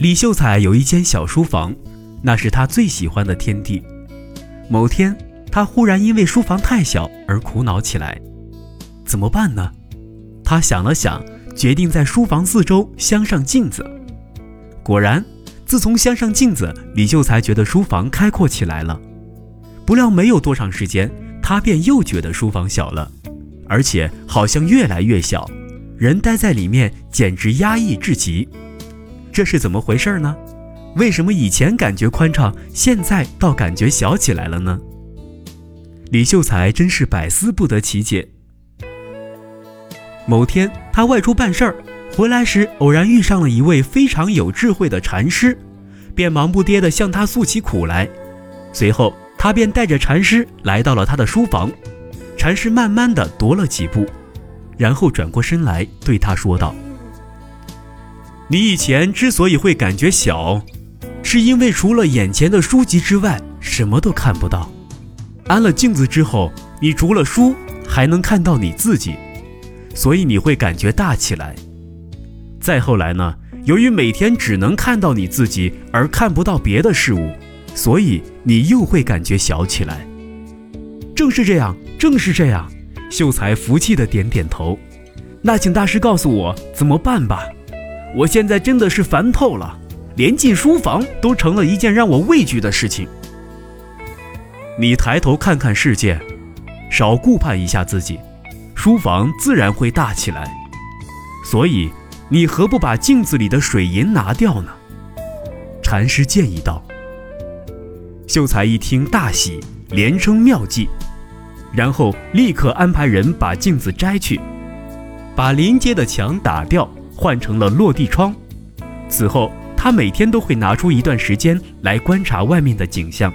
李秀才有一间小书房，那是他最喜欢的天地。某天，他忽然因为书房太小而苦恼起来，怎么办呢？他想了想，决定在书房四周镶上镜子。果然，自从镶上镜子，李秀才觉得书房开阔起来了。不料没有多长时间，他便又觉得书房小了，而且好像越来越小，人待在里面简直压抑至极。这是怎么回事呢？为什么以前感觉宽敞，现在倒感觉小起来了呢？李秀才真是百思不得其解。某天，他外出办事儿，回来时偶然遇上了一位非常有智慧的禅师，便忙不迭地向他诉起苦来。随后，他便带着禅师来到了他的书房。禅师慢慢地踱了几步，然后转过身来对他说道：“你以前之所以会感觉小。”是因为除了眼前的书籍之外，什么都看不到。安了镜子之后，你除了书，还能看到你自己，所以你会感觉大起来。再后来呢，由于每天只能看到你自己，而看不到别的事物，所以你又会感觉小起来。正是这样，正是这样。秀才服气的点点头。那请大师告诉我怎么办吧。我现在真的是烦透了。连进书房都成了一件让我畏惧的事情。你抬头看看世界，少顾盼一下自己，书房自然会大起来。所以，你何不把镜子里的水银拿掉呢？禅师建议道。秀才一听大喜，连称妙计，然后立刻安排人把镜子摘去，把临街的墙打掉，换成了落地窗。此后。他每天都会拿出一段时间来观察外面的景象，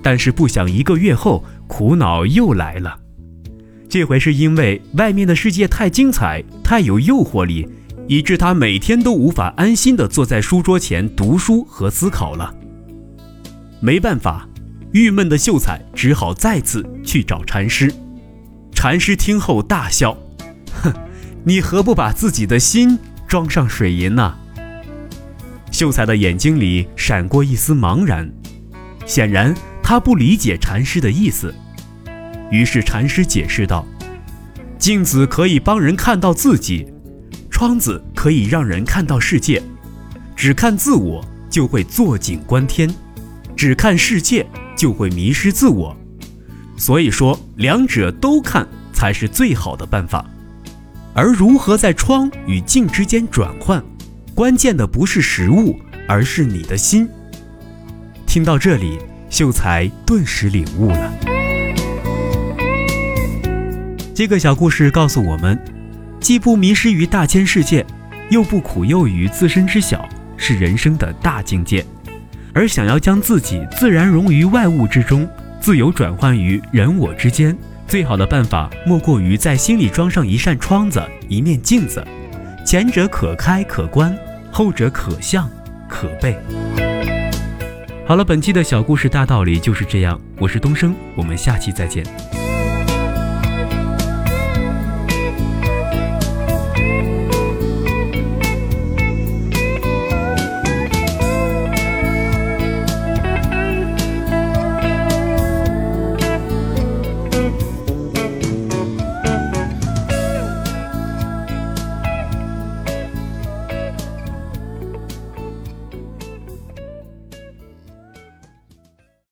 但是不想一个月后，苦恼又来了。这回是因为外面的世界太精彩、太有诱惑力，以致他每天都无法安心地坐在书桌前读书和思考了。没办法，郁闷的秀才只好再次去找禅师。禅师听后大笑：“，你何不把自己的心装上水银呢？”秀才的眼睛里闪过一丝茫然，显然他不理解禅师的意思。于是禅师解释道：“镜子可以帮人看到自己，窗子可以让人看到世界。只看自我就会坐井观天，只看世界就会迷失自我。所以说，两者都看才是最好的办法。而如何在窗与镜之间转换？”关键的不是实物，而是你的心。听到这里，秀才顿时领悟了。这个小故事告诉我们，既不迷失于大千世界，又不苦忧于自身之小，是人生的大境界。而想要将自己自然融于外物之中，自由转换于人我之间，最好的办法莫过于在心里装上一扇窗子，一面镜子，前者可开可关。后者可向可背。好了，本期的小故事大道理就是这样。我是东升，我们下期再见。